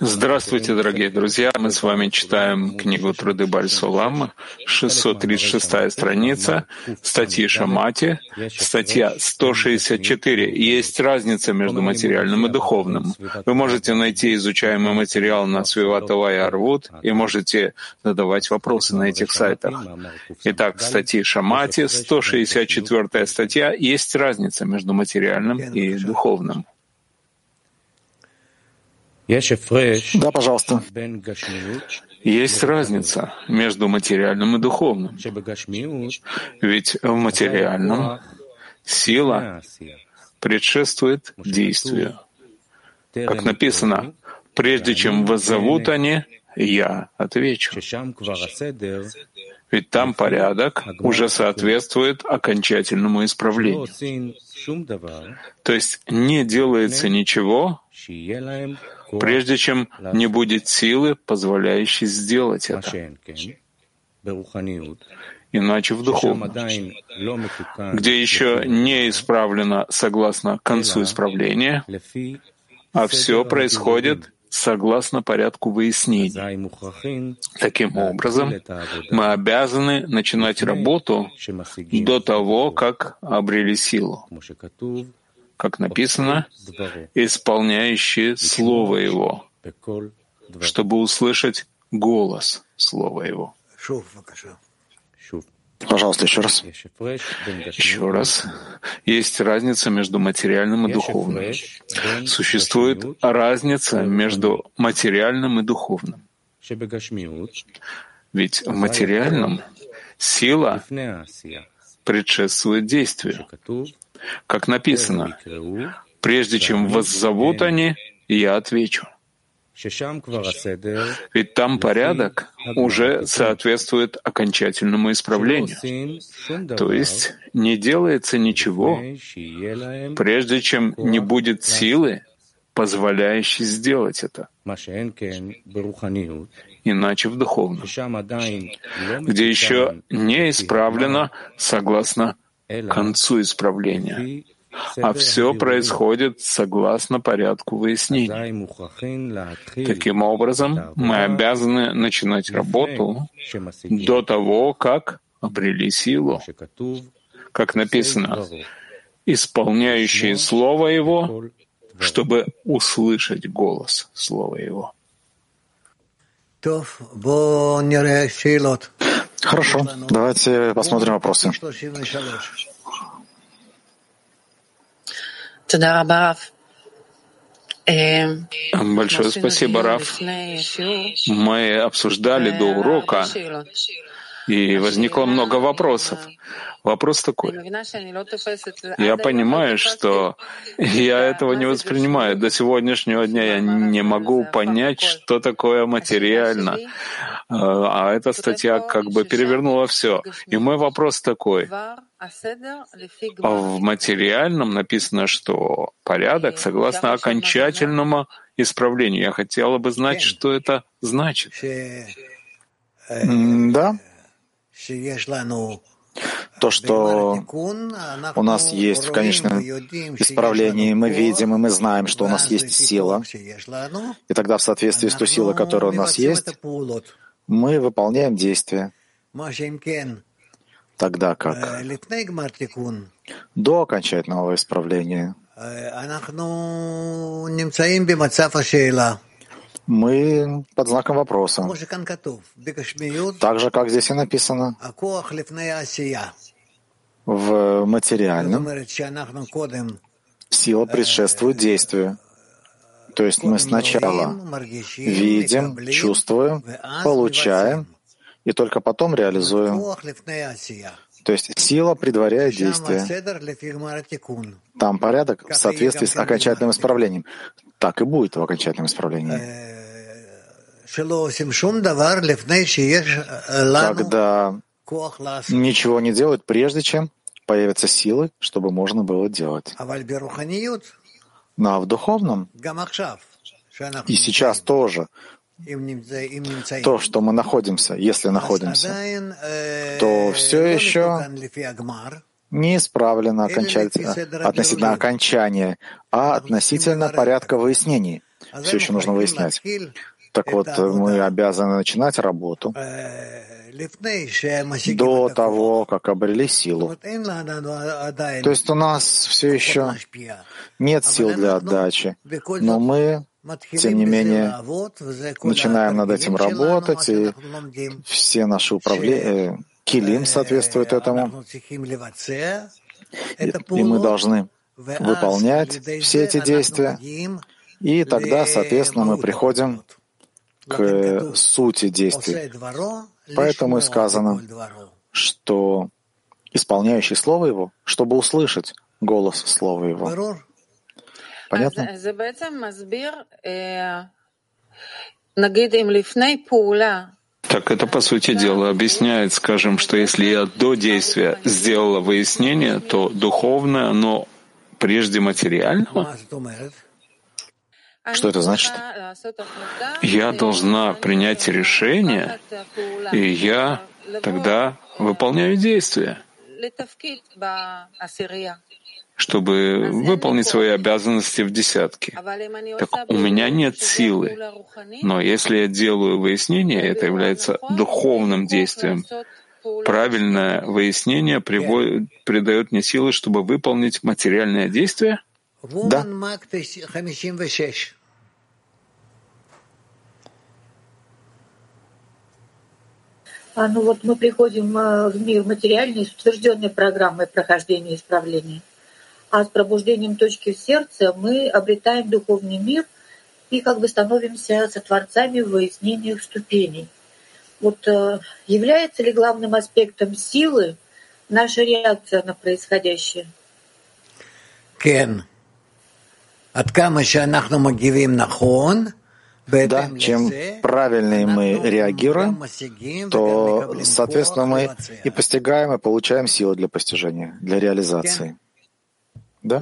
Здравствуйте, дорогие друзья! Мы с вами читаем книгу Труды Бальсулам, 636 страница, статьи Шамати, статья 164. Есть разница между материальным и духовным. Вы можете найти изучаемый материал на Свиватова и Арвуд и можете задавать вопросы на этих сайтах. Итак, статьи Шамати, 164 статья. Есть разница между материальным и духовным. Да, пожалуйста. Есть разница между материальным и духовным. Ведь в материальном сила предшествует действию. Как написано, прежде чем воззовут они, я отвечу. Ведь там порядок уже соответствует окончательному исправлению. То есть не делается ничего, прежде чем не будет силы, позволяющей сделать это. Иначе в духовном, где еще не исправлено согласно концу исправления, а все происходит согласно порядку выяснений. Таким образом, мы обязаны начинать работу до того, как обрели силу как написано, исполняющие Слово Его, чтобы услышать голос Слова Его. Пожалуйста, еще раз. Еще раз. Есть разница между материальным и духовным. Существует разница между материальным и духовным. Ведь в материальном сила предшествует действию. Как написано, прежде чем воззовут они, я отвечу. Ведь там порядок уже соответствует окончательному исправлению. То есть не делается ничего, прежде чем не будет силы, позволяющей сделать это. Иначе в духовном, где еще не исправлено согласно концу исправления, а все происходит согласно порядку выяснений. Таким образом, мы обязаны начинать работу до того, как обрели силу. Как написано, исполняющие Слово Его, чтобы услышать голос Слова Его. Хорошо, давайте посмотрим вопросы. Большое спасибо, Раф. Мы обсуждали до урока, и возникло много вопросов. Вопрос такой. Я понимаю, что я этого не воспринимаю. До сегодняшнего дня я не могу понять, что такое материально. А эта статья как бы перевернула все. И мой вопрос такой. В материальном написано, что порядок согласно окончательному исправлению. Я хотела бы знать, что это значит. Да, то, что у нас есть в конечном исправлении, мы видим и мы знаем, что у нас есть сила. И тогда в соответствии с той силой, которая у нас есть, мы выполняем действия. Тогда как до окончательного исправления мы под знаком вопроса. Так же, как здесь и написано, в материальном. Сила предшествует действию. То есть мы сначала видим, чувствуем, получаем, и только потом реализуем. То есть сила предваряет действие. Там порядок в соответствии с окончательным исправлением. Так и будет в окончательном исправлении. Когда ничего не делают, прежде чем появятся силы, чтобы можно было делать. Ну а в духовном и сейчас тоже то, что мы находимся, если находимся, то все еще не исправлено окончательно, относительно окончания, а относительно порядка выяснений. все еще нужно выяснять. Так вот, мы обязаны начинать работу до того, как обрели силу. То есть у нас все еще нет сил для отдачи, но мы, тем не менее, начинаем над этим работать, и все наши управления, килим соответствует этому, и, и мы должны выполнять все эти действия, и тогда, соответственно, мы приходим к сути действий. Поэтому и сказано, что исполняющий Слово Его, чтобы услышать голос Слова Его. Понятно? Так это, по сути дела, объясняет, скажем, что если я до действия сделала выяснение, то духовное, оно прежде материального? Что это значит? Я должна принять решение, и я тогда выполняю действия, чтобы выполнить свои обязанности в десятке. Так у меня нет силы. Но если я делаю выяснение, это является духовным действием. Правильное выяснение приводит, придает мне силы, чтобы выполнить материальное действие — да. А, ну вот мы приходим э, в мир материальный с утвержденной программой прохождения исправления. А с пробуждением точки в сердце мы обретаем духовный мир и как бы становимся сотворцами в выяснениях ступеней. Вот э, является ли главным аспектом силы наша реакция на происходящее? Кен. Да, чем правильнее мы реагируем, то, соответственно, мы и постигаем, и получаем силы для постижения, для реализации. Да?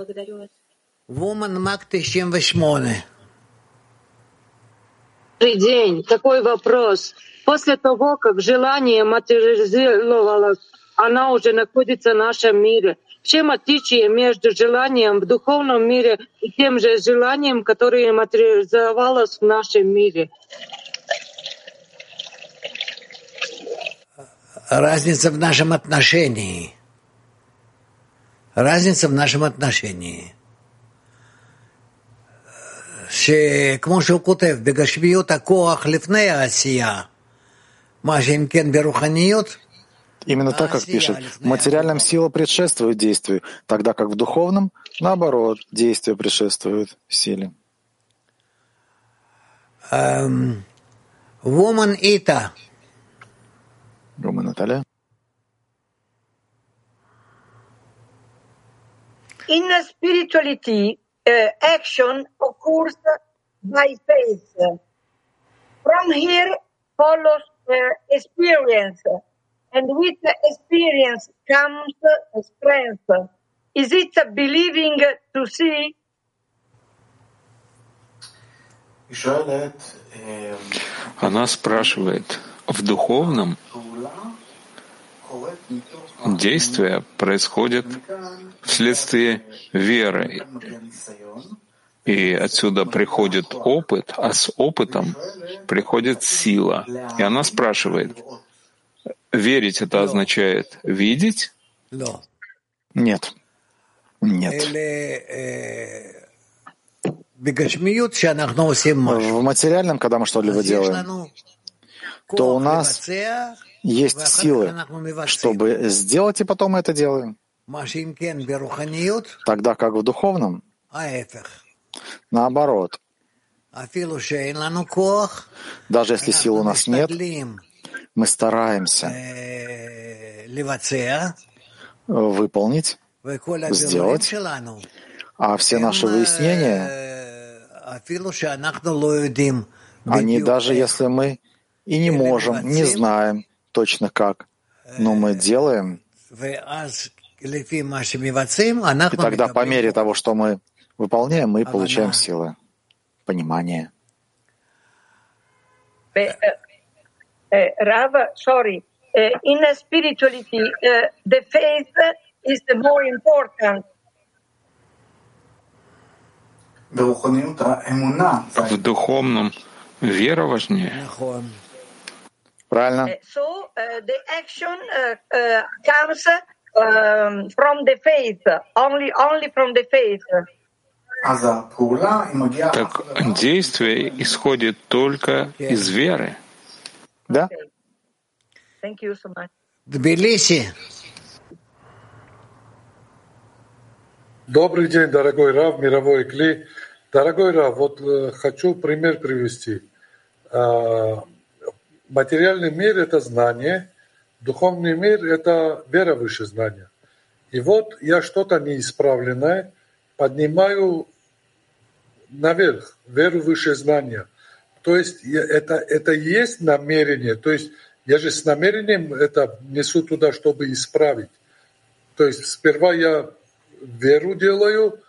Добрый день. Такой вопрос. После того, как желание материализовалось, она уже находится в нашем мире — в чем отличие между желанием в духовном мире и тем же желанием, которое материализовалось в нашем мире? Разница в нашем отношении Разница в нашем отношении. שכמו שהוא כותב, בגשמיות הכוח לפני העשייה, מה שאם כן ברוחניות, Именно так, как пишет, в материальном сила предшествует действию, тогда как в духовном, наоборот, действие предшествует силе. Um, woman Ita. Рома Наталья. In spirituality, uh, action occurs by faith. From here follows uh, experience. and with experience comes strength. Is it believing to see? Она спрашивает, в духовном действие происходит вследствие веры. И отсюда приходит опыт, а с опытом приходит сила. И она спрашивает, Верить это означает видеть? Нет. Нет. В материальном, когда мы что-либо делаем, то у нас есть силы, чтобы сделать, и потом мы это делаем. Тогда как в духовном, наоборот. Даже если сил у нас нет, мы стараемся выполнить, сделать, а все наши выяснения, они даже если мы и не можем, не знаем точно как, но мы делаем, и тогда по мере того, что мы выполняем, мы получаем силы, понимание. uh, Rav, sorry, uh, in spirituality, the faith is the more important. В духовном вера важнее. Правильно. So uh, the action uh, uh, comes um, from the faith, only, only from the faith. Так действие исходит только из веры. Да? Thank you so much. Тбилиси. Добрый день, дорогой Рав, мировой Кли. Дорогой Рав, вот э, хочу пример привести. А, материальный мир – это знание, духовный мир – это вера выше знания. И вот я что-то неисправленное поднимаю наверх, веру выше знания. То есть это, это есть намерение. То есть я же с намерением это несу туда, чтобы исправить. То есть сперва я веру делаю,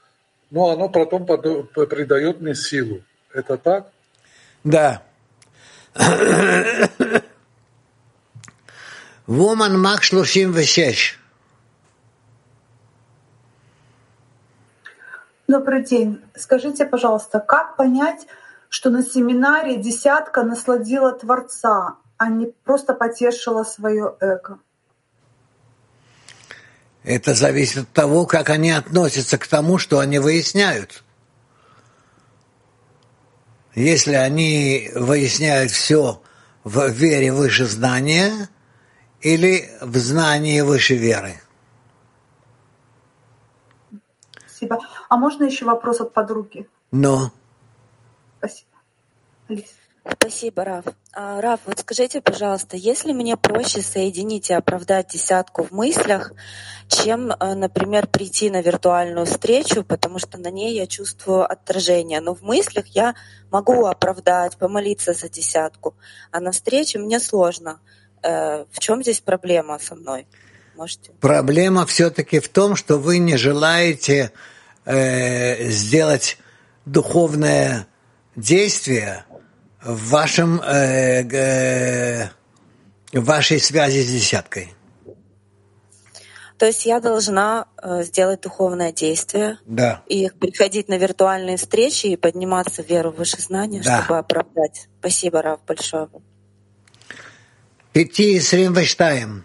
но оно потом придает мне силу. Это так? Да. Woman Mach 36. Добрый день. Скажите, пожалуйста, как понять, что на семинаре десятка насладила Творца, а не просто потешила свое эго? Это зависит от того, как они относятся к тому, что они выясняют. Если они выясняют все в вере выше знания или в знании выше веры. Спасибо. А можно еще вопрос от подруги? Но. Спасибо. Алиса. Спасибо, Раф. А, Раф, вот скажите, пожалуйста, если мне проще соединить и оправдать десятку в мыслях, чем, э, например, прийти на виртуальную встречу, потому что на ней я чувствую отражение, но в мыслях я могу оправдать, помолиться за десятку, а на встрече мне сложно. Э, в чем здесь проблема со мной? Можете? Проблема все-таки в том, что вы не желаете э, сделать духовное действие в вашем э, э, в вашей связи с десяткой. То есть я должна э, сделать духовное действие да. и приходить на виртуальные встречи и подниматься в веру выше знания, да. чтобы оправдать. Спасибо, Рав, большое. Пяти Исрим Вештаем.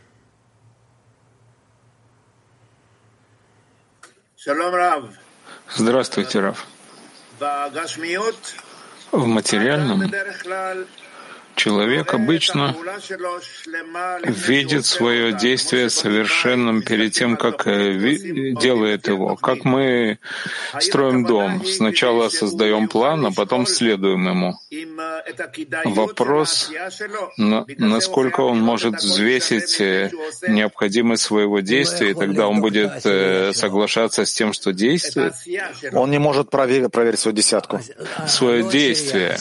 Здравствуйте, Рав. В материальном человек обычно видит свое действие совершенным перед тем, как э, делает его. Как мы строим дом. Сначала создаем план, а потом следуем ему. Вопрос, насколько он может взвесить э, необходимость своего действия, и тогда он будет э, соглашаться с тем, что действует. Он не может проверить, проверить свою десятку. Свое действие.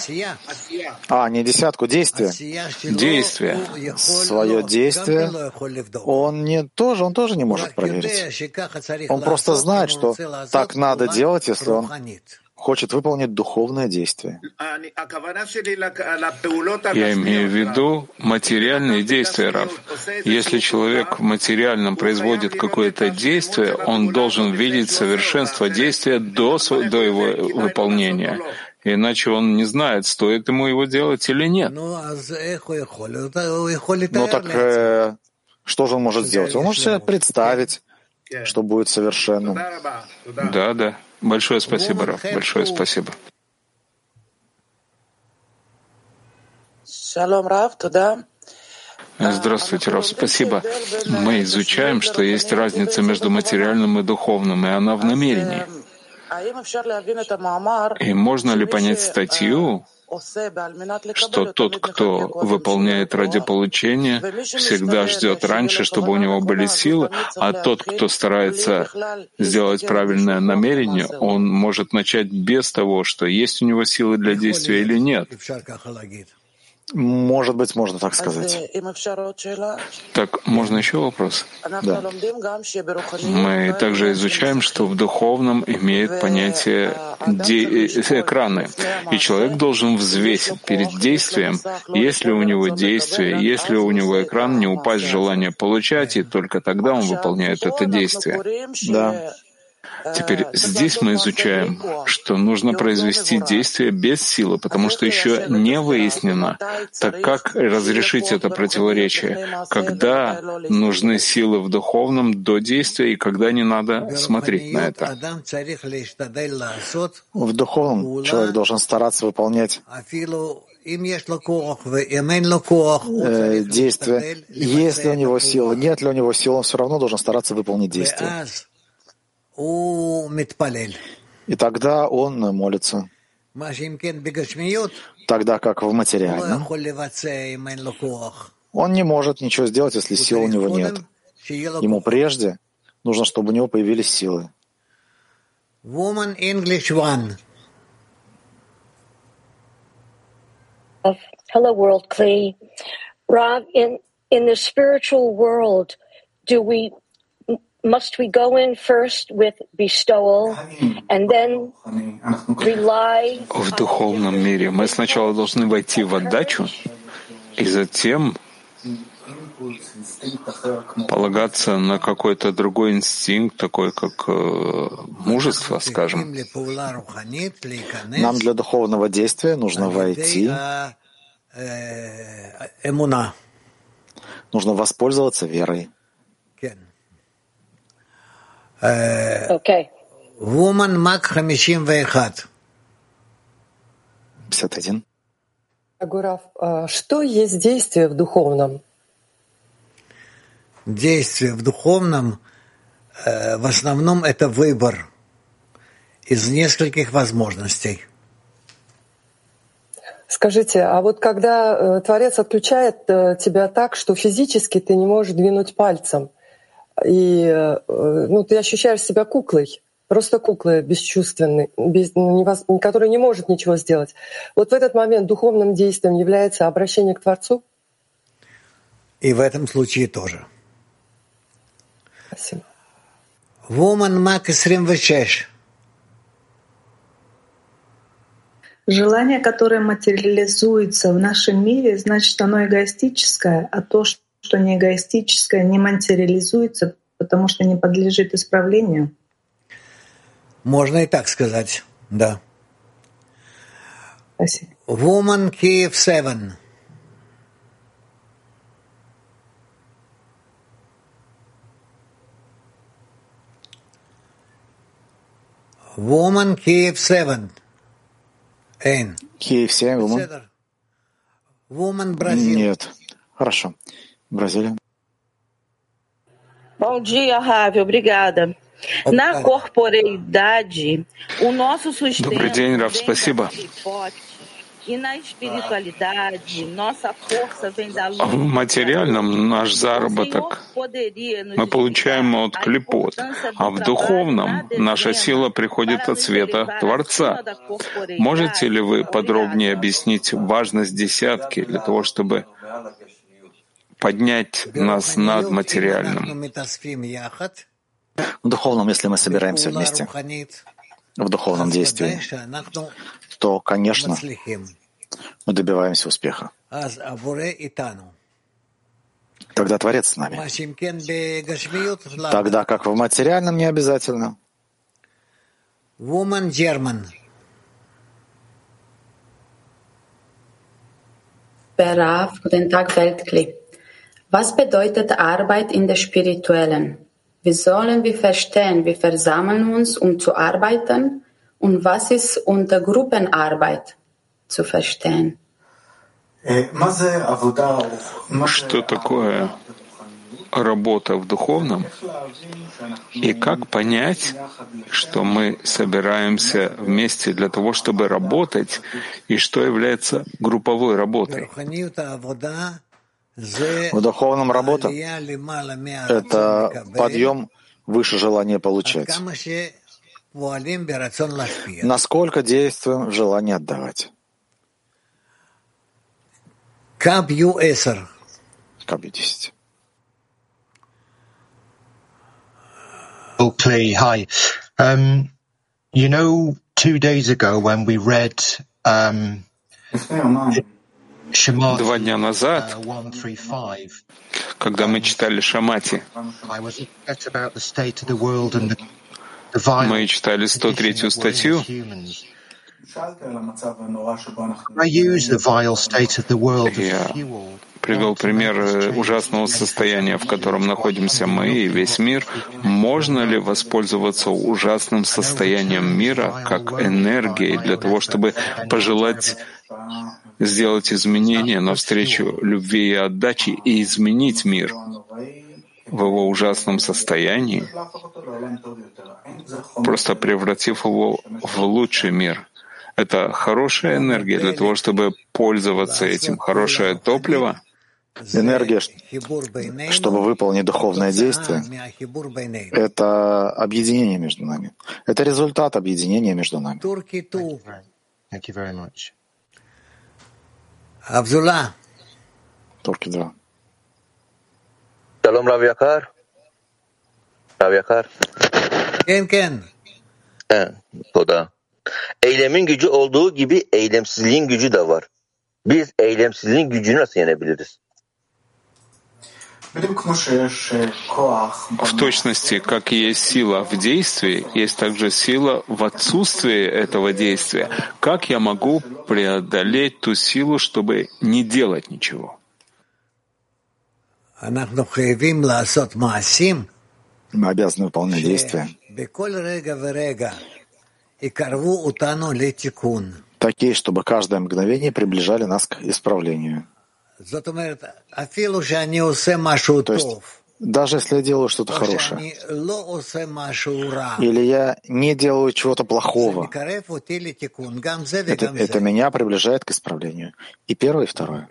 А, не десятку, действие действие. Свое действие он не тоже, он тоже не может проверить. Он просто знает, что так надо делать, если он хочет выполнить духовное действие. Я имею в виду материальные действия, Раф. Если человек в материальном производит какое-то действие, он должен видеть совершенство действия до, до его выполнения. Иначе он не знает, стоит ему его делать или нет. Ну так э, что же он может сделать? Он может себе представить, что будет совершенным. Да, да. Большое спасибо, Раф. Большое спасибо. Шалом, Раф, туда. Здравствуйте, Раф. Спасибо. Мы изучаем, что есть разница между материальным и духовным, и она в намерении. И можно ли понять статью, что тот, кто выполняет ради получения, всегда ждет раньше, чтобы у него были силы, а тот, кто старается сделать правильное намерение, он может начать без того, что есть у него силы для действия или нет. Может быть, можно так сказать. Так, можно еще вопрос? Да. Мы также изучаем, что в духовном имеет понятие де- экраны, и человек должен взвесить перед действием, если у него действие, если у него экран, не упасть в желание получать, и только тогда он выполняет это действие. Да. Теперь здесь мы изучаем, что нужно произвести действие без силы, потому что еще не выяснено, так как разрешить это противоречие, когда нужны силы в духовном до действия и когда не надо смотреть на это. В духовном человек должен стараться выполнять э, действия. Если у него сила, нет ли у него сил, он все равно должен стараться выполнить действия. И тогда он молится. Тогда как в материальном, он не может ничего сделать, если сил у него нет. Ему прежде нужно, чтобы у него появились силы. Woman English One. Hello, world Klee. Rob, in in the spiritual world, do we must we go in first with bestowal and then rely В духовном мире мы сначала должны войти в отдачу и затем полагаться на какой-то другой инстинкт, такой как э, мужество, скажем. Нам для духовного действия нужно войти, нужно воспользоваться верой. Okay. Woman Мак 51. 51. Гурав, что есть действие в духовном? Действие в духовном э, в основном это выбор из нескольких возможностей. Скажите, а вот когда э, Творец отключает э, тебя так, что физически ты не можешь двинуть пальцем, и э, ну, ты ощущаешь себя куклой, просто куклой бесчувственной, без, ну, невоз, которая не может ничего сделать. Вот в этот момент духовным действием является обращение к Творцу? И в этом случае тоже. Спасибо. Woman Мак 26. Желание, которое материализуется в нашем мире, значит, оно эгоистическое, а то, что не эгоистическое, не материализуется, потому что не подлежит исправлению. Можно и так сказать, да. Спасибо. Woman Kiev 7. Woman Kiev 7. Эйн. Киев 7, Woman? Woman Бразил. Нет. Хорошо. Бразилия. Bom dia, Rávio. Obrigada. Na corporeidade, o nosso sustento Добрый день, Рав, спасибо. Na espiritualidade, nossa força vem da luz. В материальном наш заработок мы получаем от клепот, а в духовном наша сила приходит от света Творца. Можете ли вы подробнее объяснить важность десятки для того, чтобы поднять нас над материальным? В духовном, если мы собираемся вместе, в духовном действии, то, конечно, мы добиваемся успеха. Тогда Творец с нами. Тогда как в материальном не обязательно. Woman German. Berav, guten Tag, Weltkli. Was bedeutet Arbeit in der spirituellen? Wie sollen wir verstehen, wir versammeln uns, um zu arbeiten? Und was ist unter Gruppenarbeit zu verstehen? Что такое работа в духовном? И как понять, что мы собираемся вместе для того, чтобы работать, и что является групповой работой? В духовном работа — это подъем выше желания получать. Насколько действуем в желании отдавать? Кабью Эсер. Кабью 10. Okay, hi. Um, you know, two days ago when we read um, Два дня назад, uh, 135, когда мы читали Шамати, Мы читали 103 статью. Я привел пример э, ужасного состояния, в котором находимся мы и весь мир. Можно ли воспользоваться ужасным состоянием мира как энергией для того, чтобы пожелать сделать изменения навстречу любви и отдаче и изменить мир в его ужасном состоянии, просто превратив его в лучший мир? Это хорошая энергия для того, чтобы пользоваться этим, хорошее топливо — Энергия, чтобы выполнить духовное действие, это объединение между нами. Это результат объединения между нами. Абзула. Турки Abdullah. תודה. שלום רב יקר. רב יקר. כן, כן. תודה. Eylemin gücü olduğu gibi eylemsizliğin gücü de var. Biz eylemsizliğin gücünü nasıl yenebiliriz? В точности, как есть сила в действии, есть также сила в отсутствии этого действия. Как я могу преодолеть ту силу, чтобы не делать ничего? Мы обязаны выполнять действия, такие, чтобы каждое мгновение приближали нас к исправлению. То есть, даже если я делаю что-то хорошее, или я не делаю чего-то плохого, это, это меня приближает к исправлению. И первое, и второе.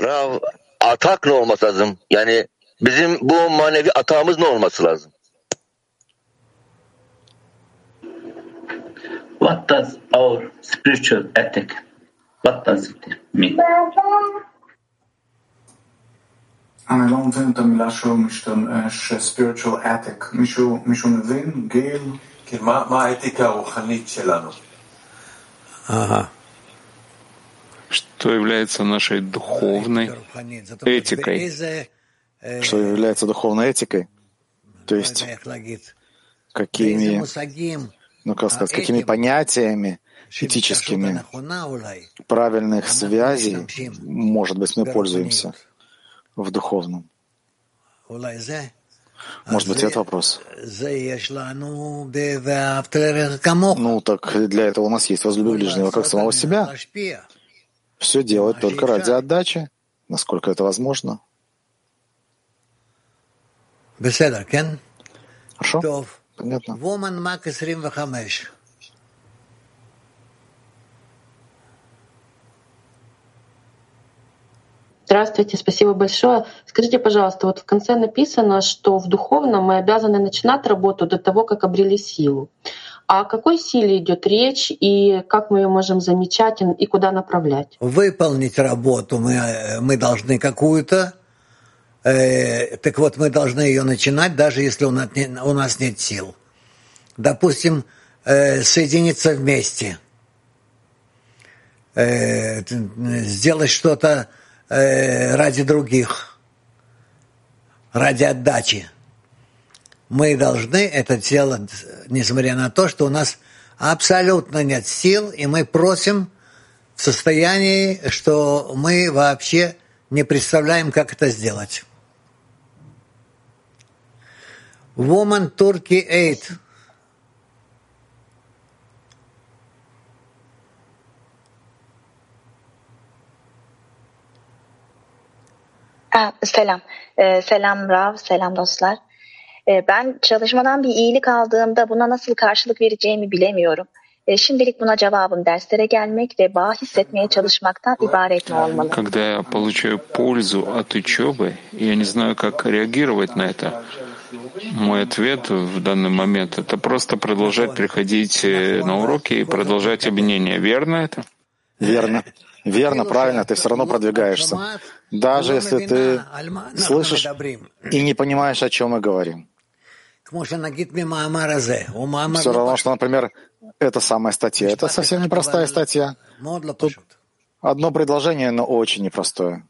Rav, atak ne olması lazım? Yani bizim bu manevi atağımız ne olması lazım? What does our spiritual ethic What does it mean? אני לא מבין את המילה שהוא משתמש, spiritual ethic. מישהו, מישהו מבין? גיל? כן, מה, מה האתיקה הרוחנית שלנו? Ага. Что является нашей духовной этикой? Что является духовной этикой? То есть какими, ну как сказать, какими понятиями этическими правильных связей, может быть, мы пользуемся в духовном. Может быть, это вопрос. Ну, так для этого у нас есть возлюби ближнего как самого себя. Все делать только ради отдачи, насколько это возможно. Хорошо? Понятно. Здравствуйте, спасибо большое. Скажите, пожалуйста, вот в конце написано, что в духовном мы обязаны начинать работу до того, как обрели силу. А о какой силе идет речь и как мы ее можем замечать и куда направлять? Выполнить работу мы, мы должны какую-то. Э, так вот, мы должны ее начинать, даже если у нас нет, у нас нет сил. Допустим, э, соединиться вместе, э, сделать что-то Э, ради других, ради отдачи. Мы должны это делать, несмотря на то, что у нас абсолютно нет сил, и мы просим в состоянии, что мы вообще не представляем, как это сделать. Woman Turkey 8 Ha, selam. Ee, selam Rav, selam dostlar. Ee, ben çalışmadan bir iyilik aldığımda buna nasıl karşılık vereceğimi bilemiyorum. Ee, şimdilik buna cevabım derslere gelmek ve bağ hissetmeye çalışmaktan ibaret mi olmalı? Когда я получаю пользу от учебы, я не знаю, как реагировать на это. Мой ответ в данный момент — это просто продолжать приходить э, на уроки и продолжать объединение. Верно это? Верно. Верно, правильно, ты все равно продвигаешься даже если ты слышишь и не понимаешь, о чем мы говорим. Все равно, что, например, это самая статья. Это совсем непростая статья. Тут одно предложение, но очень непростое.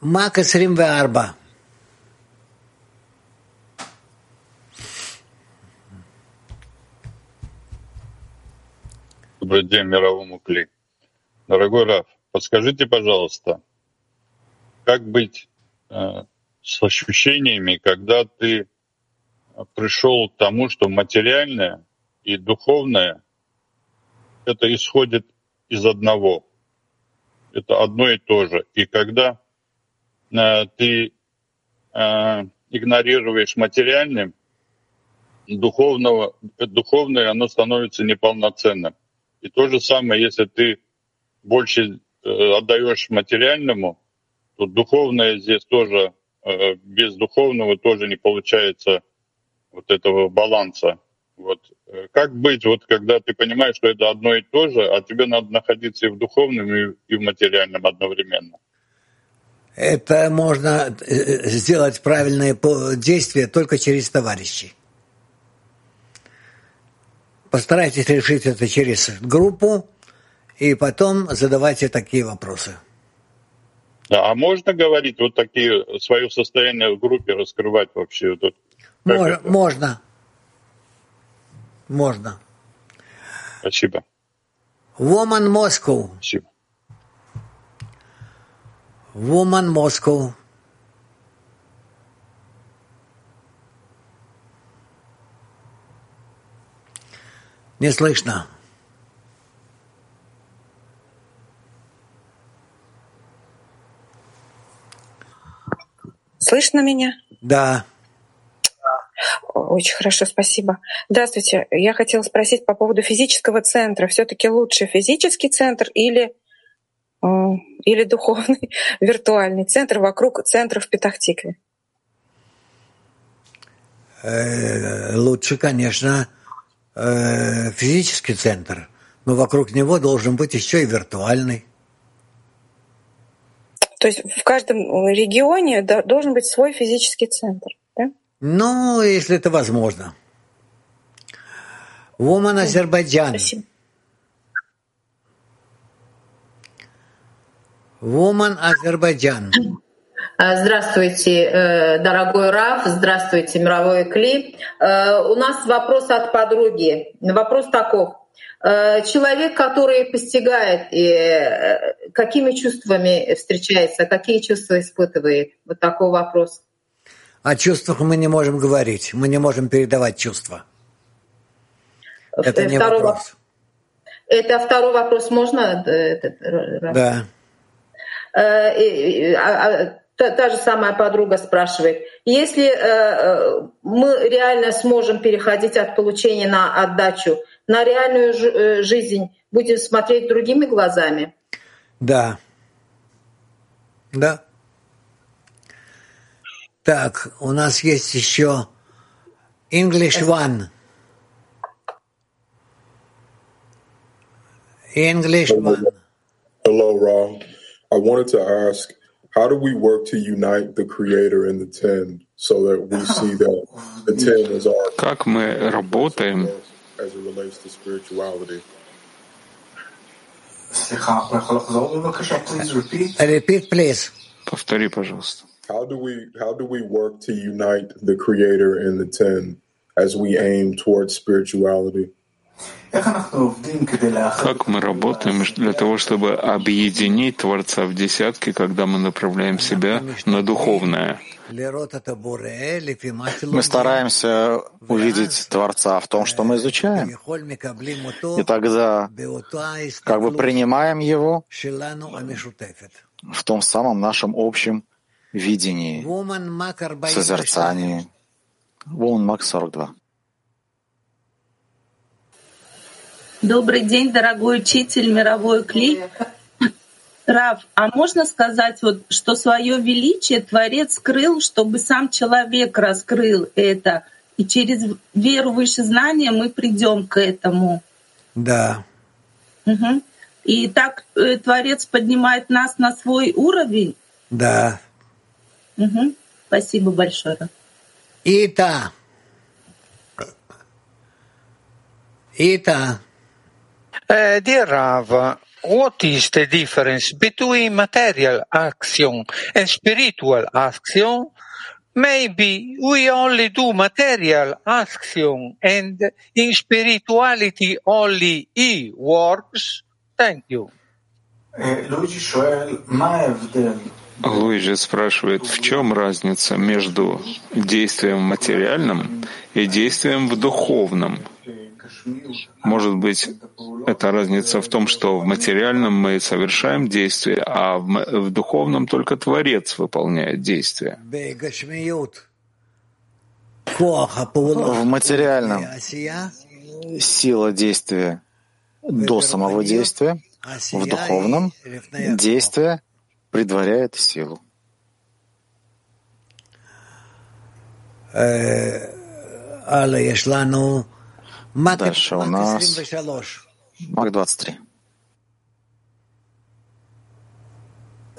Мак 24. Добрый день мировому клей, Дорогой Раф, подскажите, пожалуйста, как быть э, с ощущениями, когда ты пришел к тому, что материальное и духовное это исходит из одного. Это одно и то же. И когда э, ты э, игнорируешь материальным, духовного, духовное оно становится неполноценным. И то же самое, если ты больше отдаешь материальному, то духовное здесь тоже, э, без духовного тоже не получается вот этого баланса. Вот. Э, как быть, вот, когда ты понимаешь, что это одно и то же, а тебе надо находиться и в духовном, и, в материальном одновременно? Это можно э, сделать правильное действие только через товарищей. Постарайтесь решить это через группу, и потом задавайте такие вопросы. Да, а можно говорить вот такие свое состояние в группе раскрывать вообще? Вот, можно, можно. Можно. Спасибо. Woman Moscow. Спасибо. Woman Moscow. Не слышно. Слышно меня? Да. Очень хорошо, спасибо. Здравствуйте. Я хотела спросить по поводу физического центра. Все-таки лучше физический центр или, э, или духовный виртуальный центр вокруг центра в Петахтикле? Э, лучше, конечно, э, физический центр, но вокруг него должен быть еще и виртуальный. То есть в каждом регионе должен быть свой физический центр, да? Ну, если это возможно. Woman Азербайджан. Спасибо. Woman Азербайджан. А, здравствуйте, э, дорогой Раф, здравствуйте, мировой Кли. Э, у нас вопрос от подруги. Вопрос таков. Э, человек, который постигает, какими чувствами встречается, какие чувства испытывает? Вот такой вопрос. О чувствах мы не можем говорить, мы не можем передавать чувства. Это не второй вопрос. Это второй вопрос можно? Да. А, а, та, та же самая подруга спрашивает, если э, мы реально сможем переходить от получения на отдачу, на реальную э, жизнь, будем смотреть другими глазами? Да. Да. Так, у нас есть еще English One. English One. Hello, Ron. I wanted to ask, how do we work to unite the Creator and the Ten so that we see that the Ten is our как мы работаем as it relates to spirituality? Repeat, please. Повтори, пожалуйста. How do we how do we work to unite the Creator and the Ten as we aim towards spirituality? Как мы работаем для того, чтобы объединить Творца в десятки, когда мы направляем себя на духовное? Мы стараемся увидеть Творца в том, что мы изучаем. И тогда как бы принимаем Его в том самом нашем общем видении, созерцании. Вон Мак 42. Добрый день, дорогой учитель мировой Кли. Рав, а можно сказать, вот, что свое величие Творец скрыл, чтобы сам человек раскрыл это, и через веру выше знания мы придем к этому? Да. Угу. И так э, Творец поднимает нас на свой уровень? Да. Угу. Спасибо большое. Ита. Ита. Uh, dear Rav, what is the difference between material action and spiritual action? maybe we only do material action and in spirituality only E works? Thank you. Луиджи спрашивает, в чем разница между действием материальным и действием в духовном? Может быть, эта разница в том, что в материальном мы совершаем действие, а в, духовном только Творец выполняет действие. В материальном сила действия до самого действия, в духовном действие предваряет силу. Дальше у нас Мак 23.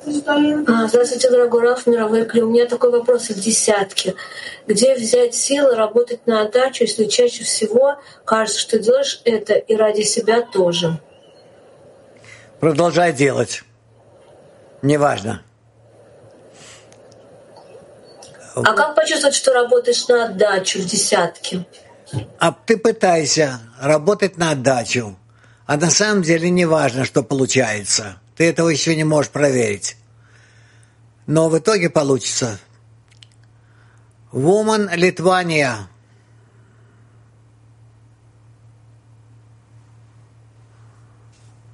Здравствуйте, дорогой Раф, мировой клей. У меня такой вопрос в десятке. Где взять силы работать на отдачу, если чаще всего кажется, что делаешь это и ради себя тоже? Продолжай делать. Неважно. А как почувствовать, что работаешь на отдачу в десятке? А ты пытайся работать на отдачу. А на самом деле не важно, что получается. Ты этого еще не можешь проверить. Но в итоге получится. Woman Литвания.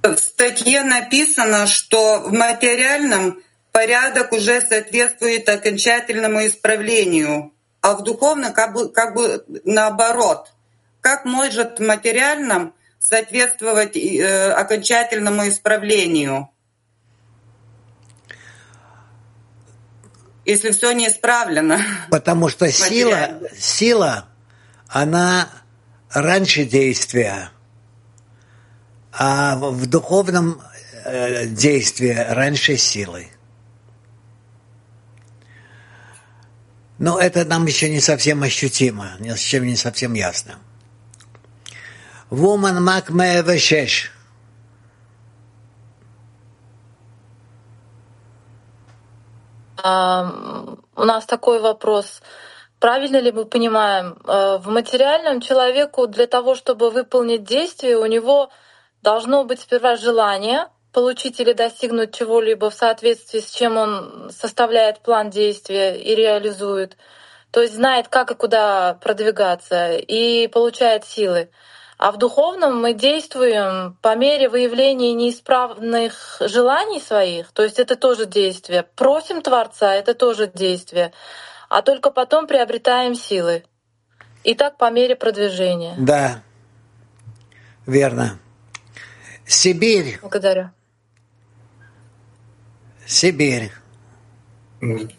В статье написано, что в материальном порядок уже соответствует окончательному исправлению, а в духовном как бы, как бы наоборот. Как может в материальном соответствовать э, окончательному исправлению? Если все не исправлено. Потому что сила, сила, она раньше действия, а в духовном э, действии раньше силы. Но это нам еще не совсем ощутимо, ни чем не совсем ясно. Woman Мак Шеш. У нас такой вопрос. Правильно ли мы понимаем, э, в материальном человеку для того, чтобы выполнить действие, у него должно быть сперва желание получить или достигнуть чего-либо в соответствии с чем он составляет план действия и реализует, то есть знает, как и куда продвигаться и получает силы. А в духовном мы действуем по мере выявления неисправных желаний своих, то есть это тоже действие. Просим Творца, это тоже действие. А только потом приобретаем силы. И так по мере продвижения. Да, верно. Сибирь. Благодарю. Сибирь.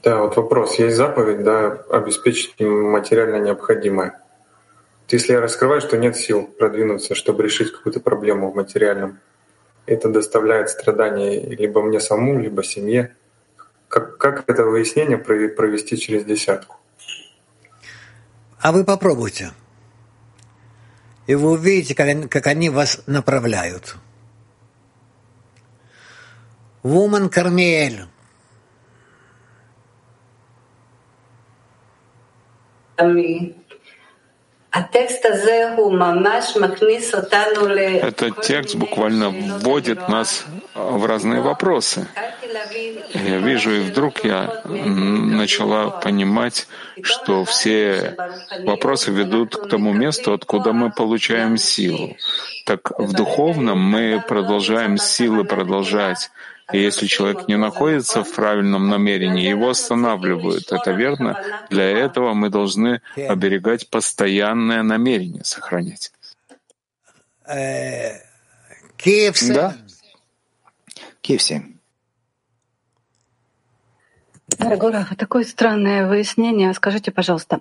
Да, вот вопрос. Есть заповедь, да, обеспечить материально необходимое. Если я раскрываю, что нет сил продвинуться, чтобы решить какую-то проблему в материальном, это доставляет страдания либо мне саму, либо семье. Как, как это выяснение провести через десятку? А вы попробуйте. И вы увидите, как, как они вас направляют. Вуман Кармиэль. Этот текст буквально вводит нас в разные вопросы. Я вижу, и вдруг я начала понимать, что все вопросы ведут к тому месту, откуда мы получаем силу. Так в духовном мы продолжаем силы продолжать и если человек не находится в правильном намерении, его останавливают. Это верно? Для этого мы должны оберегать постоянное намерение, сохранять. Киев Да. Киев 7. Дорогой такое странное выяснение. Скажите, пожалуйста,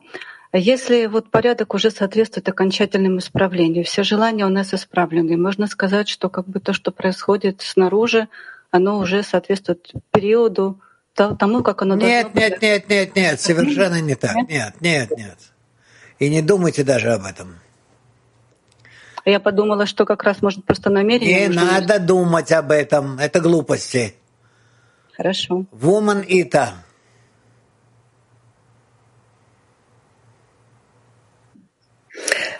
если вот порядок уже соответствует окончательному исправлению, все желания у нас исправлены, можно сказать, что как бы то, что происходит снаружи, оно уже соответствует периоду, тому, как оно должно нет, быть. Нет, нет, нет, нет, совершенно не так. Нет, нет, нет. И не думайте даже об этом. Я подумала, что как раз может просто намерение. Не надо думать об этом. Это глупости. Хорошо. Woman Ита.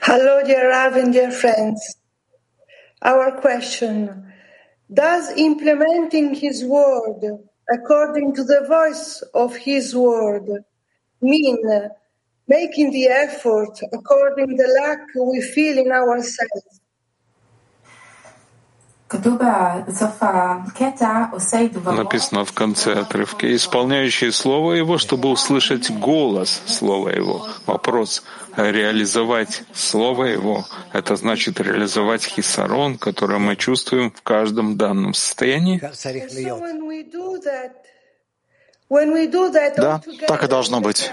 Hello, dear Rav and dear friends. Our question Does implementing His word according to the voice of His word mean making the effort according to the lack we feel in ourselves? Написано в конце отрывки, исполняющие Слово Его, чтобы услышать голос Слова Его. Вопрос — реализовать Слово Его — это значит реализовать хисарон, который мы чувствуем в каждом данном состоянии? Да, так и должно быть.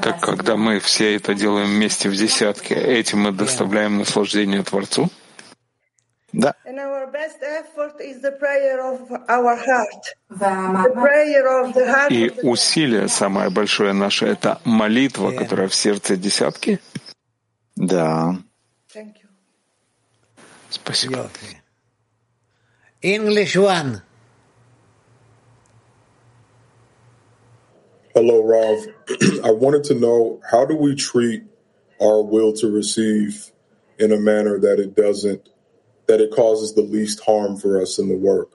Так когда мы все это делаем вместе в десятке, этим мы доставляем наслаждение Творцу? Да. И усилие самое большое наше — это молитва, которая в сердце десятки? Да. Спасибо. English one. Hello, Rav. I wanted to know how do we treat our will to receive in a manner that it doesn't, that it causes the least harm for us in the work?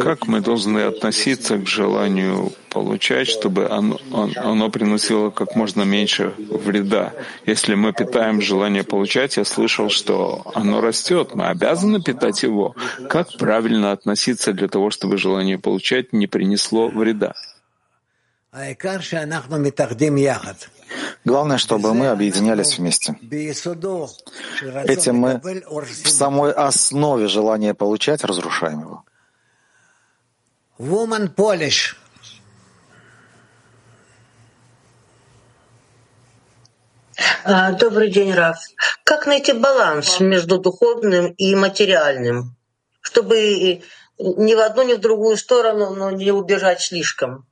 Как мы должны относиться к желанию получать, чтобы оно, оно приносило как можно меньше вреда? Если мы питаем желание получать, я слышал, что оно растет, мы обязаны питать его. Как правильно относиться для того, чтобы желание получать не принесло вреда? Главное, чтобы мы объединялись вместе. Этим мы в самой основе желания получать разрушаем его. Woman Polish. Добрый день, Раф. Как найти баланс между духовным и материальным, чтобы ни в одну, ни в другую сторону но не убежать слишком?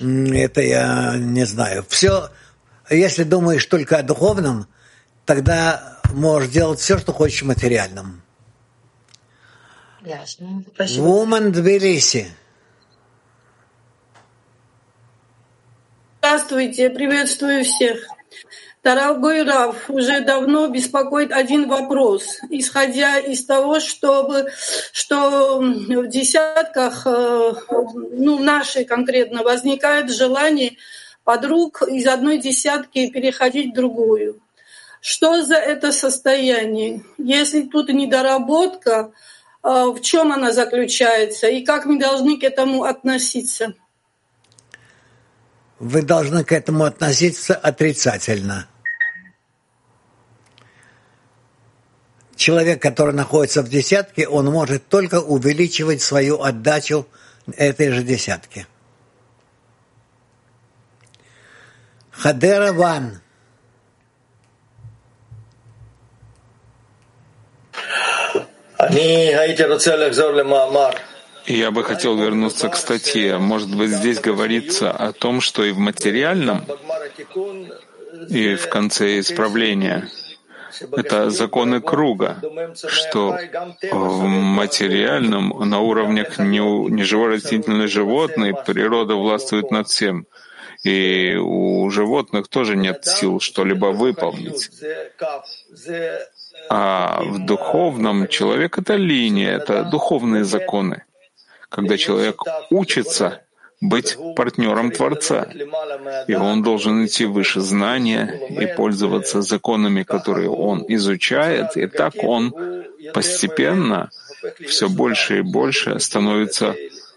Это я не знаю. Все, если думаешь только о духовном, тогда можешь делать все, что хочешь в материальном. Ясно. Спасибо. Woman Тбилиси. Здравствуйте, приветствую всех. Дорогой Раф, уже давно беспокоит один вопрос. Исходя из того, чтобы, что в десятках, ну, нашей конкретно, возникает желание подруг из одной десятки переходить в другую. Что за это состояние? Если тут недоработка, в чем она заключается и как мы должны к этому относиться? Вы должны к этому относиться отрицательно. Человек, который находится в десятке, он может только увеличивать свою отдачу этой же десятке. Хадера Ван. Я бы хотел вернуться к статье. Может быть, здесь говорится о том, что и в материальном, и в конце исправления это законы круга, что в материальном, на уровнях неживой растительной животной природа властвует над всем. И у животных тоже нет сил что-либо выполнить. А в духовном человек — это линия, это духовные законы. Когда человек учится быть партнером Творца, и он должен идти выше знания и пользоваться законами, которые он изучает, и так он постепенно все больше и больше становится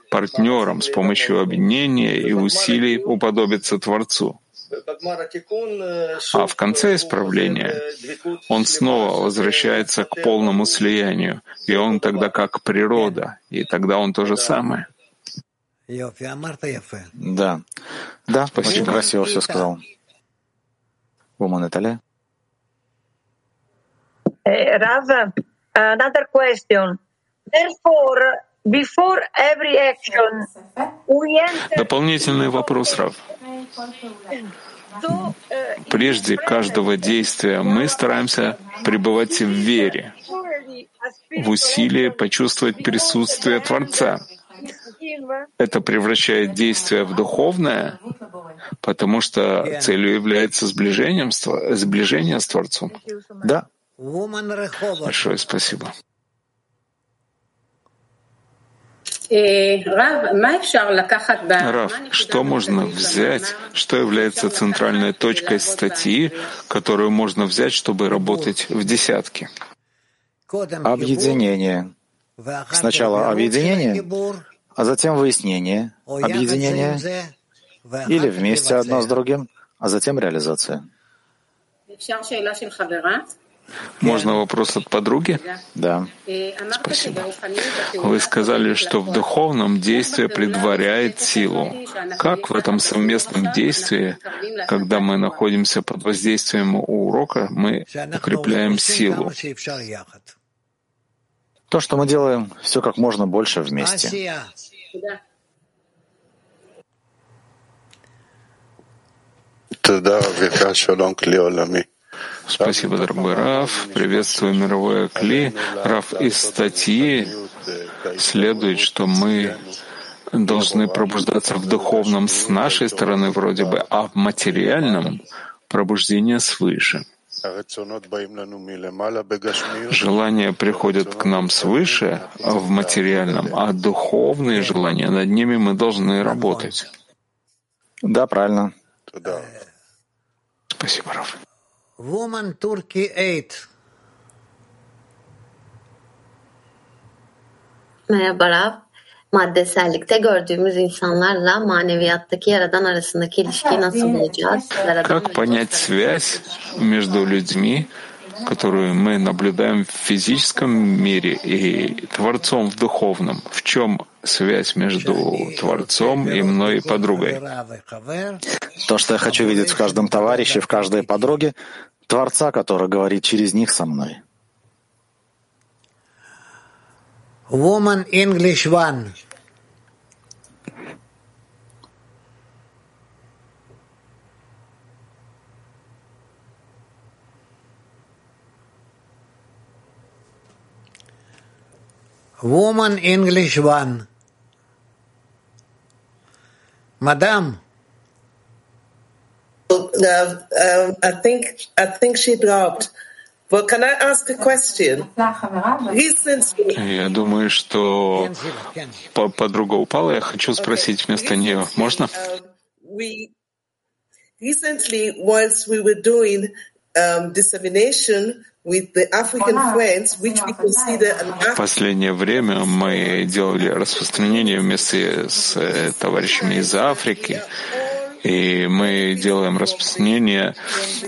партнером с помощью объединения и усилий уподобиться Творцу. А в конце исправления он снова возвращается к полному слиянию, и он тогда как природа, и тогда он то же самое. Да, да, очень красиво все сказал. Ума Наталья. Rav, another question. Therefore, before every action, we enter... Дополнительный вопрос, Рав. Прежде каждого действия мы стараемся пребывать в вере. в усилии почувствовать присутствие Творца. Это превращает действие в духовное, потому что целью является сближением, сближение с Творцом. Да. Большое спасибо. Рав, что можно взять, что является центральной точкой статьи, которую можно взять, чтобы работать в десятке? Объединение. Сначала объединение, а затем выяснение объединения, или вместе одно с другим, а затем реализация. Можно вопрос от подруги? Да. Спасибо. Вы сказали, что в духовном действие предваряет силу. Как в этом совместном действии, когда мы находимся под воздействием урока, мы укрепляем силу? То, что мы делаем, все как можно больше вместе. Спасибо, дорогой Раф. Приветствую мировое Кли. Раф из статьи следует, что мы должны пробуждаться в духовном с нашей стороны вроде бы, а в материальном пробуждение свыше. Желания приходят к нам свыше, а в материальном, а духовные желания, над ними мы должны работать. Да, правильно. Спасибо, Раф. Woman Turkey 8. Merhaba Rab. Maddesellikte gördüğümüz insanlarla maneviyattaki Yaradan arasındaki ilişkiyi nasıl bulacağız? Как понять связь между людьми, которую мы наблюдаем в физическом мире и Творцом в духовном? В чем связь между Творцом и мной и подругой? То, что я хочу видеть в каждом товарище, в каждой подруге, Творца, который говорит через них со мной. Woman English One. Woman English One. Madame. Uh, um, I think I think she dropped. But can I ask a question? Я думаю, что подруга упала. Я хочу спросить вместо нее. Можно? Recently, whilst we were doing um, dissemination with the African friends, which we consider an В последнее время мы делали распространение вместе с товарищами из Африки, и мы делаем распространение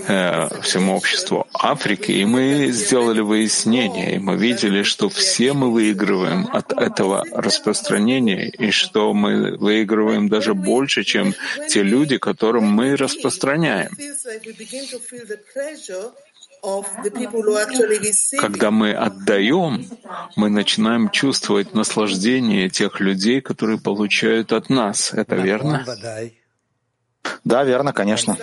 э, всему обществу Африки, и мы сделали выяснение, и мы видели, что все мы выигрываем от этого распространения, и что мы выигрываем даже больше, чем те люди, которым мы распространяем. Когда мы отдаем, мы начинаем чувствовать наслаждение тех людей, которые получают от нас. Это верно? Да, верно, конечно.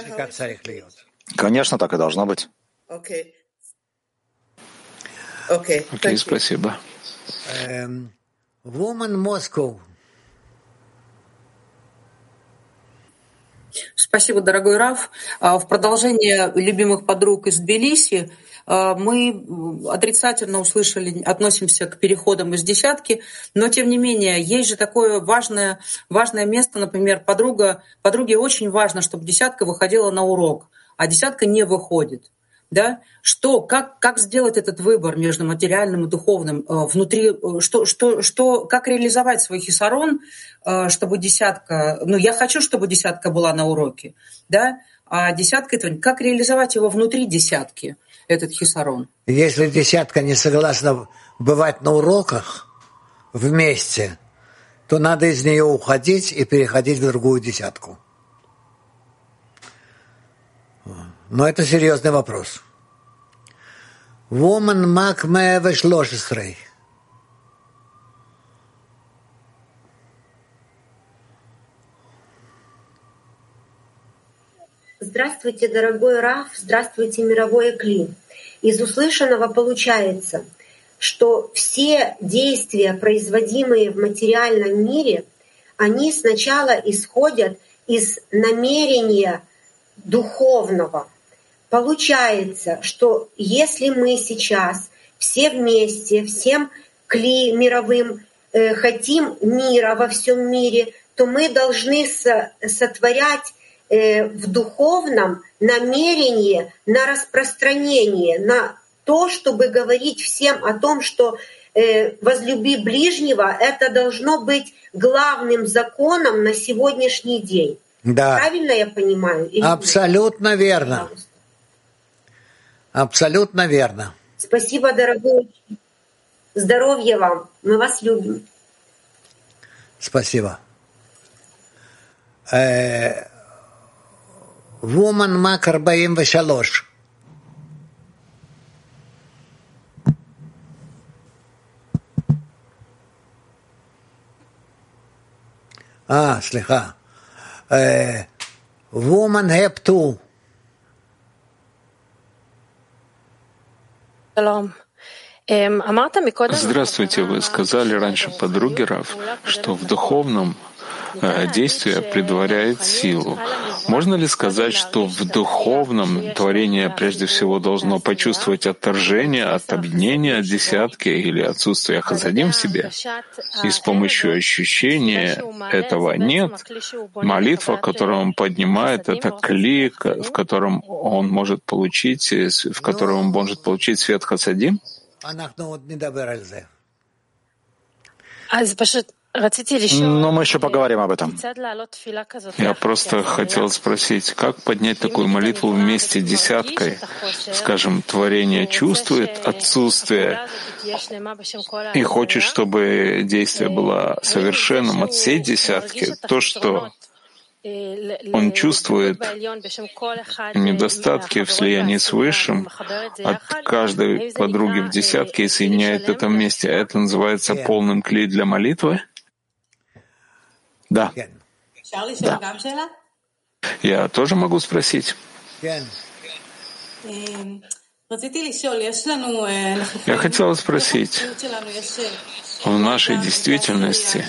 Конечно, так и должно быть. Окей, okay. okay, спасибо. Woman Moscow. Спасибо, дорогой Раф. В продолжение любимых подруг из Тбилиси мы отрицательно услышали, относимся к переходам из десятки, но тем не менее, есть же такое важное, важное место, например, подруга, подруге очень важно, чтобы десятка выходила на урок, а десятка не выходит. Да? Что, как, как сделать этот выбор между материальным и духовным внутри, что, что, что, как реализовать свой хисарон, чтобы десятка, ну я хочу, чтобы десятка была на уроке, да, а десятка как реализовать его внутри десятки, этот хисарон. Если десятка не согласна бывать на уроках вместе, то надо из нее уходить и переходить в другую десятку. Но это серьезный вопрос. Woman Мак 113. Здравствуйте, дорогой Раф, здравствуйте, мировой Экли. Из услышанного получается, что все действия, производимые в материальном мире, они сначала исходят из намерения духовного. Получается, что если мы сейчас все вместе, всем кли мировым э, хотим мира во всем мире, то мы должны со, сотворять в духовном намерение на распространение, на то, чтобы говорить всем о том, что э, возлюби ближнего, это должно быть главным законом на сегодняшний день. Да. Правильно я понимаю? Или Абсолютно нет? верно. Пожалуйста. Абсолютно верно. Спасибо, дорогой. Здоровья вам. Мы вас любим. Спасибо. Э, Woman Мак 43. אה, סליחה. אה, Woman Have 2. שלום. אמ, אמרת מקודם... Здравствуйте. Вы сказали раньше подруге Рав, что в духовном э, действие предваряет силу. Можно ли сказать, что в духовном творение прежде всего должно почувствовать отторжение от объединения от десятки или отсутствия хазадим в себе? И с помощью ощущения этого нет. Молитва, которую он поднимает, это клик, в котором он может получить, в котором он может получить свет хасадим? Но мы еще поговорим об этом. Я просто хотел спросить, как поднять такую молитву вместе десяткой? Скажем, творение чувствует отсутствие и хочет, чтобы действие было совершенным от всей десятки. То, что он чувствует недостатки в слиянии с Высшим от каждой подруги в десятке и соединяет это вместе. Это называется полным клей для молитвы? Да. да. Я тоже могу спросить. Я хотела спросить, в нашей действительности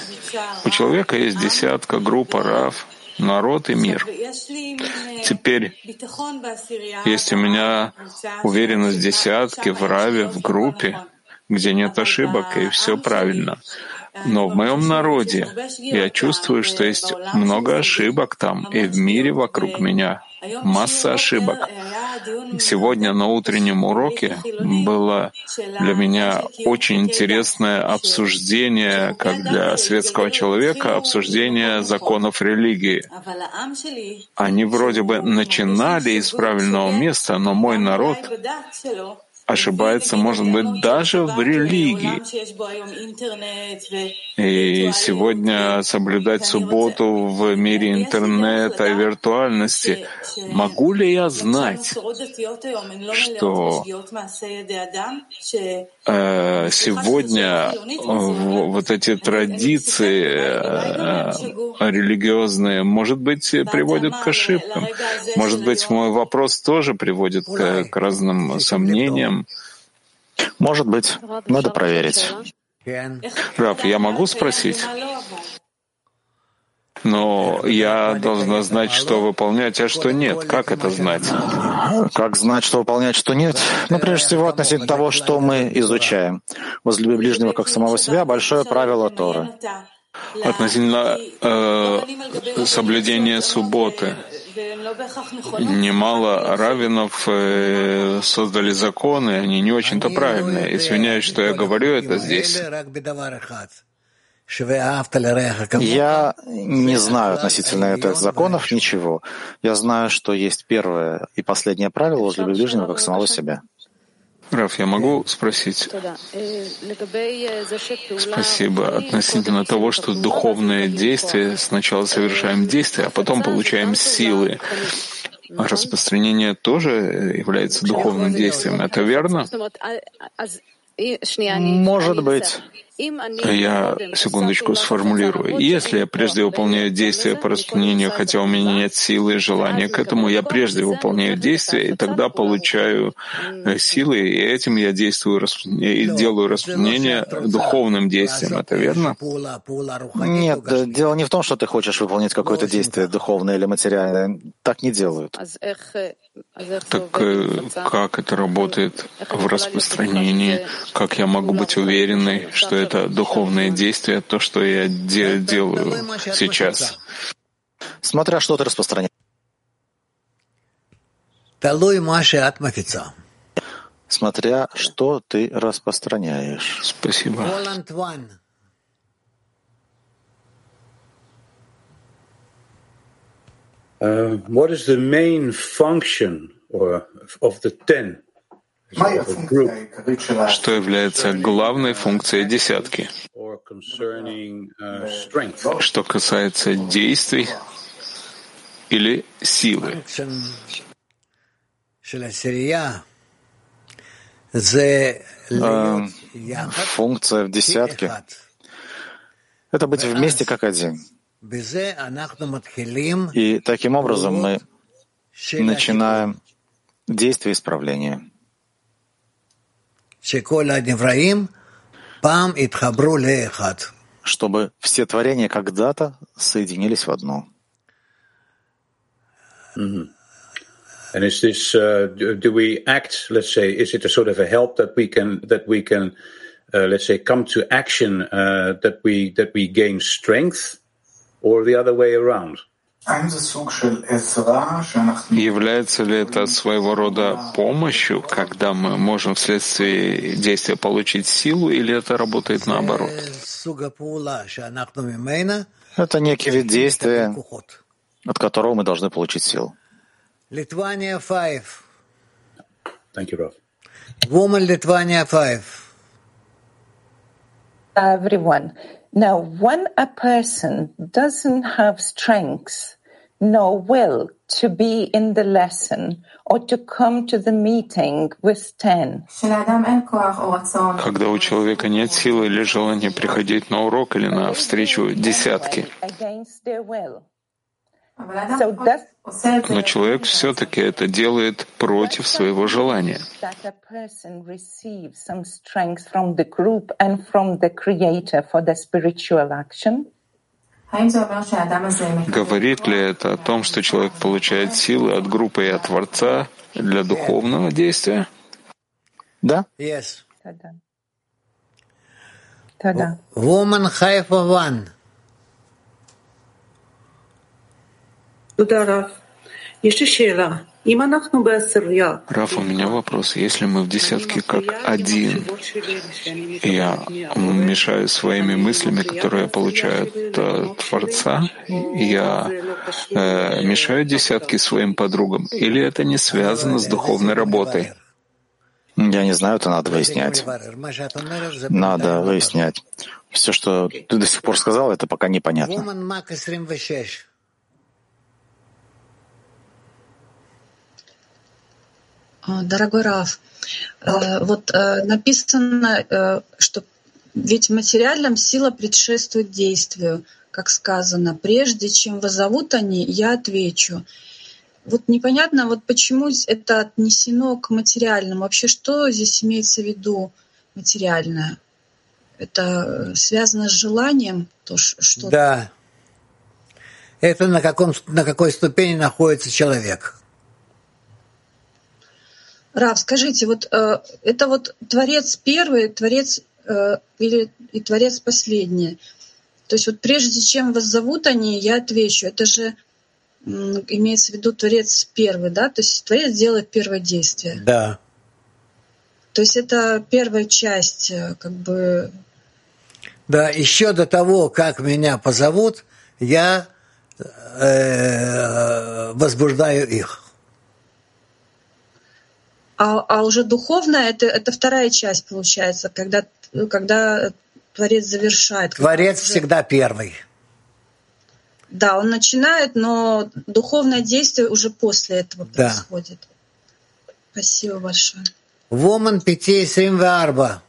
у человека есть десятка группа рав, народ и мир. Теперь есть у меня уверенность десятки в раве, в группе, где нет ошибок и все правильно но в моем народе я чувствую, что есть много ошибок там и в мире вокруг меня, масса ошибок. Сегодня на утреннем уроке было для меня очень интересное обсуждение, как для светского человека, обсуждение законов религии. Они вроде бы начинали из правильного места, но мой народ ошибается, может быть, даже в религии. И сегодня соблюдать субботу в мире интернета и виртуальности. Могу ли я знать, что э, сегодня вот эти традиции э, религиозные, может быть, приводят к ошибкам? Может быть, мой вопрос тоже приводит к разным сомнениям? Всевышним? Может быть, надо проверить. Раб, я могу спросить? Но я должна знать, что выполнять, а что нет. Как это знать? Как знать, что выполнять, что нет? Ну, прежде всего, относительно того, что мы изучаем. Возлюби ближнего как самого себя — большое правило Торы. Относительно э, соблюдения субботы немало раввинов э, создали законы, они не очень-то правильные. Извиняюсь, что я говорю это здесь. Я не знаю относительно этих законов ничего. Я знаю, что есть первое и последнее правило возлюби ближнего как самого себя. Раф, я могу спросить? Спасибо. Относительно того, что духовное действие сначала совершаем действие, а потом получаем силы. А распространение тоже является духовным действием. Это верно? Может быть. А я секундочку сформулирую. Если я прежде выполняю действия по распространению, хотя у меня нет силы и желания к этому, я прежде выполняю действия, и тогда получаю э, силы, и этим я действую и делаю распространение духовным действием. Это верно? Нет, э, дело не в том, что ты хочешь выполнить какое-то действие духовное или материальное. Так не делают. Так э, как это работает в распространении? Как я могу быть уверенной, что это духовное действие, то, что я де делаю сейчас? Смотря что ты распространяешь. Смотря что ты распространяешь. Спасибо. Uh, what is the main function or, of the ten? Что является главной функцией десятки? Что касается действий или силы? Функция в десятке — это быть вместе как один. И таким образом мы начинаем действие исправления. Чтобы все творения когда-то соединились в одно. Mm-hmm. And is this, uh, do, do we act, let's say, is it a sort of a help that we can, that we can, uh, let's say, come to action, uh, that we, that we gain strength? Or the other way around? Является ли это своего рода помощью, когда мы можем вследствие действия получить силу, или это работает наоборот? Это некий вид действия, от которого мы должны получить силу. Литвания 5. Thank you, Rav. Woman Lithuania 5. Everyone. Now, when a person doesn't have strength nor will to be in the lesson or to come to the meeting with ten, когда у человека нет силы или желания приходить на урок или на встречу десятки, Но человек все-таки это делает против своего желания. Говорит ли это о том, что человек получает силы от группы и от Творца для духовного действия? Да. Yes. Woman Haifa One. Раф, у меня вопрос. Если мы в десятке как один, я мешаю своими мыслями, которые я получаю от Творца, я э, мешаю десятки своим подругам, или это не связано с духовной работой? Я не знаю, это надо выяснять. Надо выяснять. Все, что ты до сих пор сказал, это пока непонятно. Дорогой Раф, вот написано, что ведь в материальном сила предшествует действию, как сказано, прежде чем вызовут они, я отвечу. Вот непонятно, вот почему это отнесено к материальному. Вообще, что здесь имеется в виду материальное? Это связано с желанием? То, что... Да. Это на, каком, на какой ступени находится человек. Рав, скажите, вот э, это вот Творец первый, Творец э, или и Творец последний. То есть вот прежде чем вас зовут они, я отвечу. Это же э, имеется в виду Творец первый, да? То есть Творец делает первое действие. Да. То есть это первая часть, э, как бы. Да, еще до того, как меня позовут, я э, возбуждаю их. А, а уже духовное это, это вторая часть получается, когда, ну, когда Творец завершает. Творец уже... всегда первый. Да, он начинает, но духовное действие уже после этого да. происходит. Спасибо большое. Woman 574.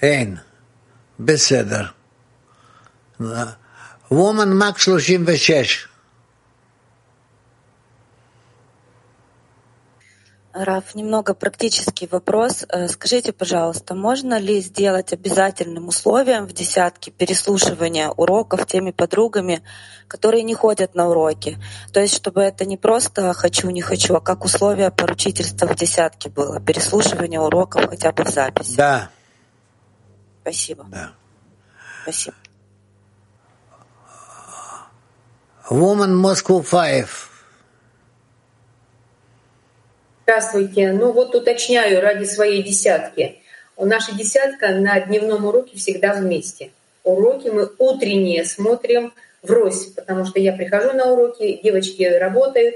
Эйн. Беседер. בסדר. וומן מק 36. Раф, немного практический вопрос. Э, скажите, пожалуйста, можно ли сделать обязательным условием в десятке переслушивания уроков теми подругами, которые не ходят на уроки? То есть, чтобы это не просто «хочу, не хочу», а как условие поручительства в десятке было, переслушивание уроков хотя бы в записи? Да. Спасибо. Да. Спасибо. Woman Moscow 5. Здравствуйте. Ну вот уточняю ради своей десятки. Наша десятка на дневном уроке всегда вместе. Уроки мы утренние смотрим врозь, потому что я прихожу на уроки, девочки работают.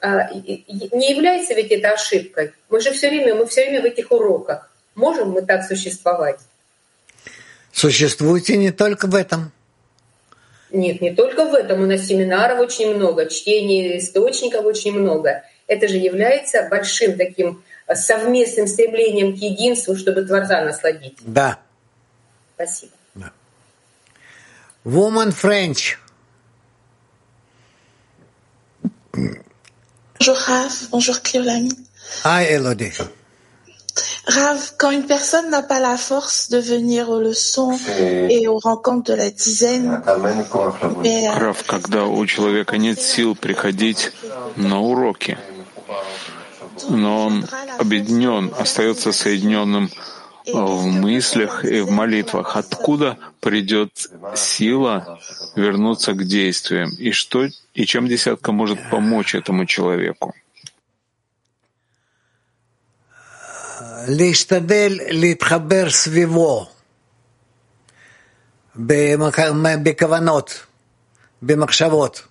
А, не является ведь это ошибкой? Мы же все время, мы все время в этих уроках. Можем мы так существовать? Существуете не только в этом. Нет, не только в этом. У нас семинаров очень много, чтений источников очень много это же является большим таким э, совместным стремлением к единству, чтобы Творца насладить. Да. Спасибо. Да. Woman French. Bonjour Rav, bonjour Cléolami. Hi Elodie. Rav, quand une personne n'a pas la force de venir aux leçons et aux rencontres de la dizaine, mais... Рав, когда у человека нет сил приходить на уроки, но он объединен, остается соединенным в мыслях и в молитвах. Откуда придет сила вернуться к действиям? И что и чем десятка может помочь этому человеку? להשתדל להתחבר סביבו בכוונות, במחשבות.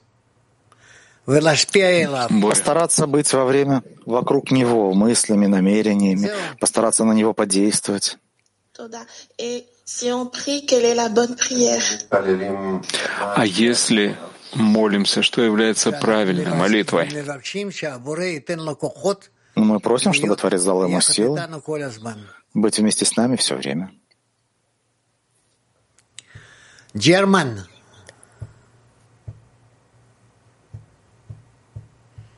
Постараться быть во время вокруг него, мыслями, намерениями, постараться на него подействовать. А если молимся, что является правильной молитвой? Мы просим, чтобы Творец дал ему силу быть вместе с нами все время. German.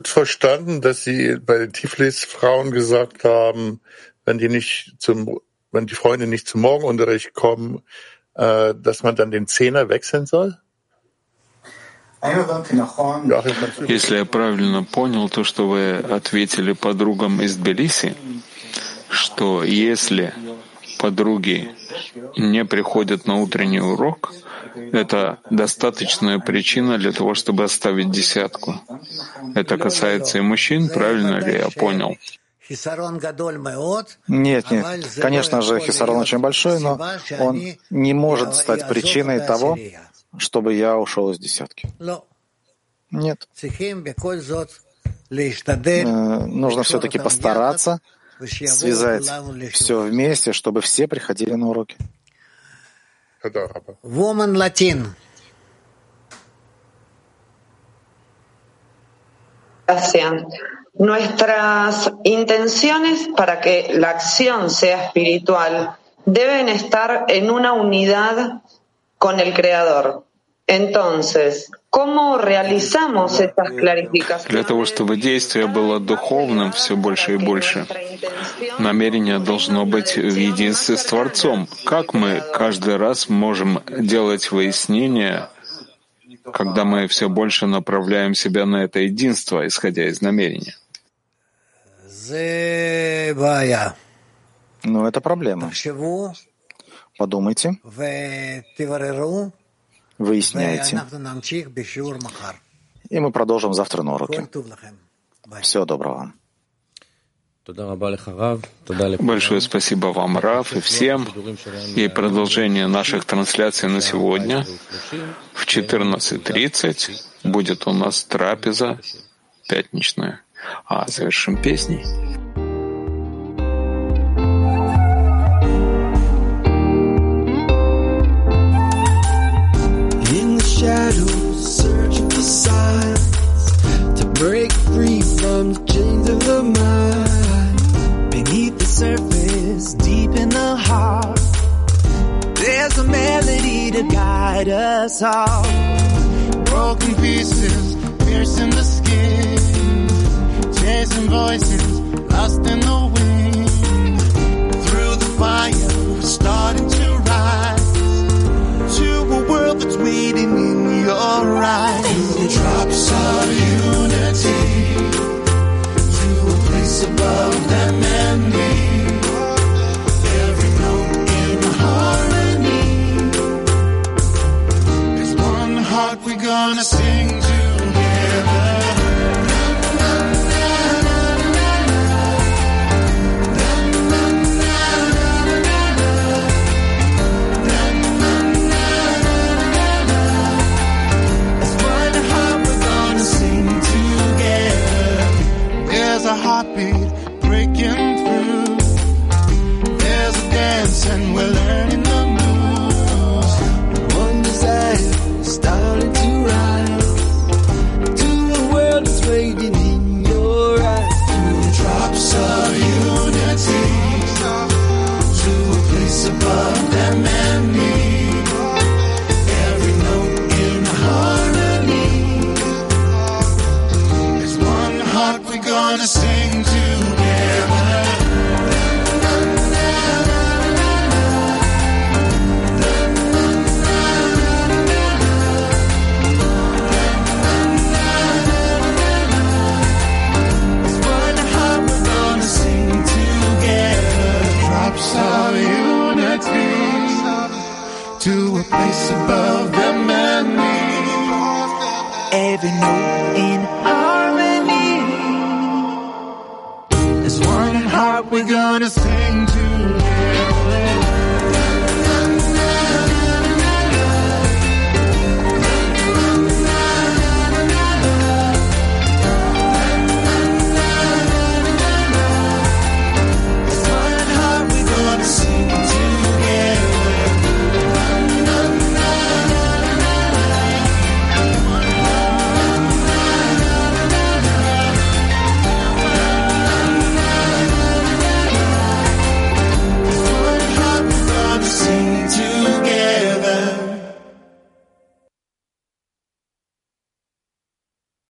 verstanden, dass Sie bei den Tiflis-Frauen gesagt haben, wenn die nicht zum, wenn die Freunde nicht zum Morgenunterricht kommen, äh, dass man dann den Zehner wechseln soll? Если я правильно понял то, что вы ответили подругам из Тбилиси, что если подруги не приходят на утренний урок, это достаточная причина для того, чтобы оставить десятку. Это касается и мужчин, правильно ли я понял? Нет, нет. Конечно же, хисарон очень большой, но он не может стать причиной того, чтобы я ушел из десятки. Нет. Э, нужно все-таки постараться связать все вместе, чтобы все приходили на уроки. Woman Latin. Gracias. Nuestras intenciones para que la acción sea espiritual deben estar en una unidad con el Creador. Entonces, ¿cómo realizamos estas clarificaciones? Для того, чтобы действие было духовным все больше и больше, намерение должно быть в единстве с Творцом. Как мы каждый раз можем делать выяснение, когда мы все больше направляем себя на это единство, исходя из намерения? Ну, это проблема. Подумайте выясняете. И мы продолжим завтра на уроке. Всего доброго вам. Большое спасибо вам, Раф, и всем. И продолжение наших трансляций на сегодня в 14.30 будет у нас трапеза пятничная. А завершим песней. Surface, deep in the heart, There's a melody to guide us all. Broken pieces piercing the skin, chasing voices lost in the wind. Through the fire, we're starting to rise to a world that's waiting in your eyes. To the drops of unity, to a place above them and me. Heart we're gonna sing